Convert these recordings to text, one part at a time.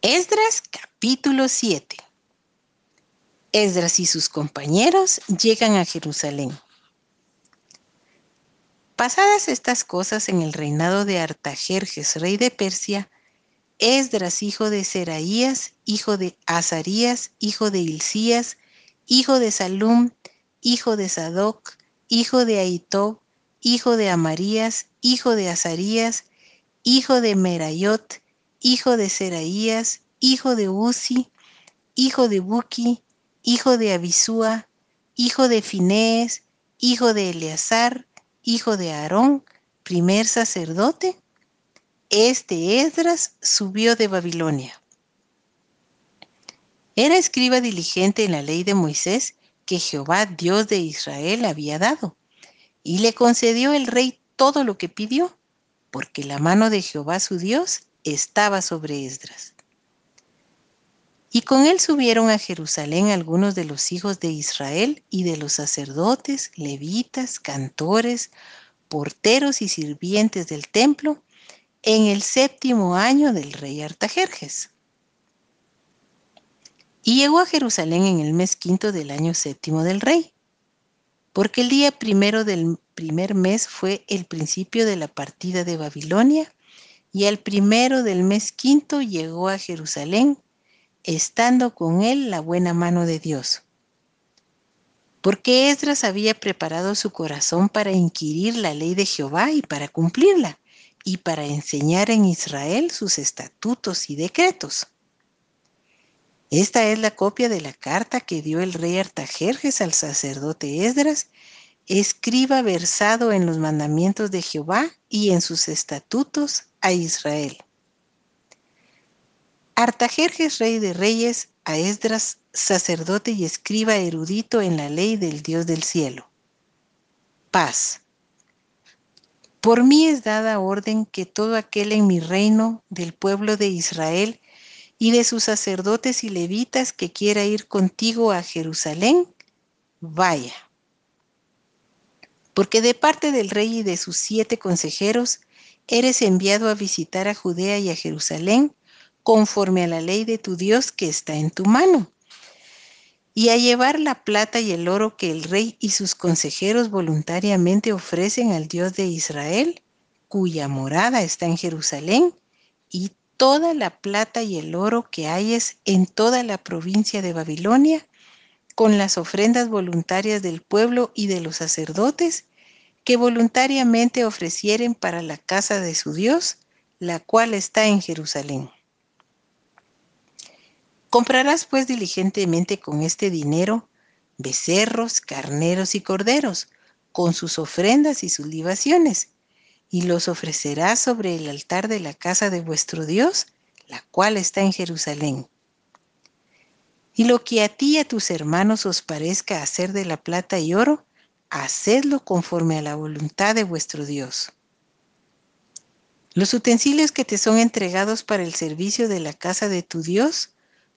Esdras capítulo 7. Esdras y sus compañeros llegan a Jerusalén. Pasadas estas cosas en el reinado de Artajerjes, rey de Persia, Esdras, hijo de Seraías, hijo de Azarías, hijo de Hilcías, hijo de Salum, hijo de Sadoc, hijo de Aitob, hijo de Amarías, hijo de Azarías, hijo de Merayot, hijo de Seraías, hijo de Uzi, hijo de Buki, hijo de Abisúa, hijo de Finés, hijo de Eleazar, hijo de Aarón, primer sacerdote. Este Esdras subió de Babilonia. Era escriba diligente en la ley de Moisés que Jehová, Dios de Israel, había dado, y le concedió el rey todo lo que pidió, porque la mano de Jehová su Dios estaba sobre Esdras. Y con él subieron a Jerusalén algunos de los hijos de Israel y de los sacerdotes, levitas, cantores, porteros y sirvientes del templo en el séptimo año del rey Artajerjes. Y llegó a Jerusalén en el mes quinto del año séptimo del rey, porque el día primero del primer mes fue el principio de la partida de Babilonia, y al primero del mes quinto llegó a Jerusalén, estando con él la buena mano de Dios. Porque Esdras había preparado su corazón para inquirir la ley de Jehová y para cumplirla, y para enseñar en Israel sus estatutos y decretos. Esta es la copia de la carta que dio el rey Artajerjes al sacerdote Esdras escriba versado en los mandamientos de Jehová y en sus estatutos a Israel. Artajerjes, rey de reyes, a Esdras, sacerdote y escriba erudito en la ley del Dios del cielo. Paz. Por mí es dada orden que todo aquel en mi reino del pueblo de Israel y de sus sacerdotes y levitas que quiera ir contigo a Jerusalén, vaya porque de parte del rey y de sus siete consejeros eres enviado a visitar a Judea y a Jerusalén conforme a la ley de tu Dios que está en tu mano, y a llevar la plata y el oro que el rey y sus consejeros voluntariamente ofrecen al Dios de Israel, cuya morada está en Jerusalén, y toda la plata y el oro que hayes en toda la provincia de Babilonia, con las ofrendas voluntarias del pueblo y de los sacerdotes que voluntariamente ofrecieren para la casa de su Dios, la cual está en Jerusalén. Comprarás pues diligentemente con este dinero becerros, carneros y corderos, con sus ofrendas y sus libaciones, y los ofrecerás sobre el altar de la casa de vuestro Dios, la cual está en Jerusalén. Y lo que a ti y a tus hermanos os parezca hacer de la plata y oro, hacedlo conforme a la voluntad de vuestro Dios. Los utensilios que te son entregados para el servicio de la casa de tu Dios,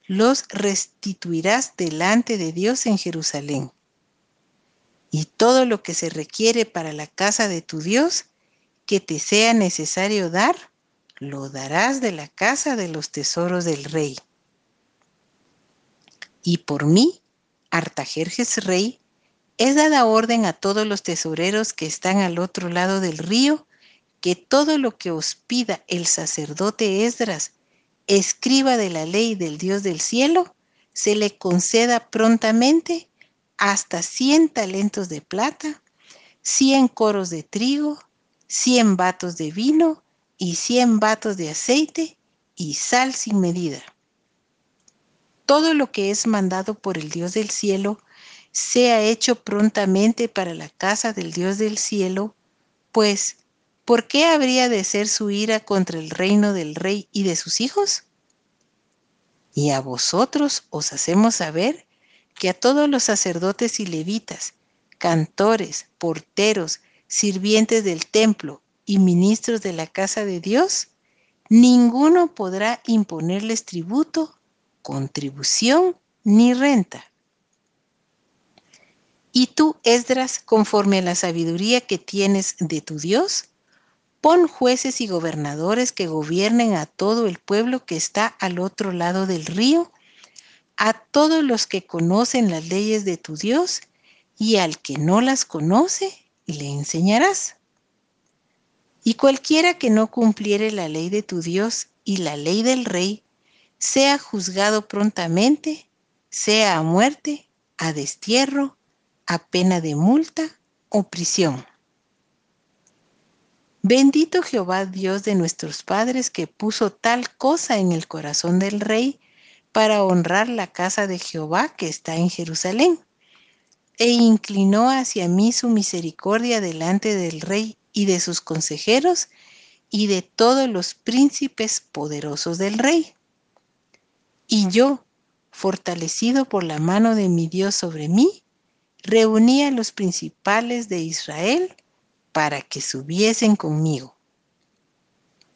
los restituirás delante de Dios en Jerusalén. Y todo lo que se requiere para la casa de tu Dios, que te sea necesario dar, lo darás de la casa de los tesoros del rey y por mí, Artajerjes rey, es dada orden a todos los tesoreros que están al otro lado del río, que todo lo que os pida el sacerdote Esdras, escriba de la ley del Dios del cielo, se le conceda prontamente hasta cien talentos de plata, cien coros de trigo, cien batos de vino y cien batos de aceite y sal sin medida. Todo lo que es mandado por el Dios del cielo sea hecho prontamente para la casa del Dios del cielo, pues, ¿por qué habría de ser su ira contra el reino del rey y de sus hijos? Y a vosotros os hacemos saber que a todos los sacerdotes y levitas, cantores, porteros, sirvientes del templo y ministros de la casa de Dios, ninguno podrá imponerles tributo contribución ni renta. Y tú, Esdras, conforme a la sabiduría que tienes de tu Dios, Pon jueces y gobernadores que gobiernen a todo el pueblo que está al otro lado del río, a todos los que conocen las leyes de tu Dios, y al que no las conoce, le enseñarás. Y cualquiera que no cumpliere la ley de tu Dios y la ley del rey, sea juzgado prontamente, sea a muerte, a destierro, a pena de multa o prisión. Bendito Jehová Dios de nuestros padres que puso tal cosa en el corazón del rey para honrar la casa de Jehová que está en Jerusalén. E inclinó hacia mí su misericordia delante del rey y de sus consejeros y de todos los príncipes poderosos del rey. Y yo, fortalecido por la mano de mi Dios sobre mí, reuní a los principales de Israel para que subiesen conmigo.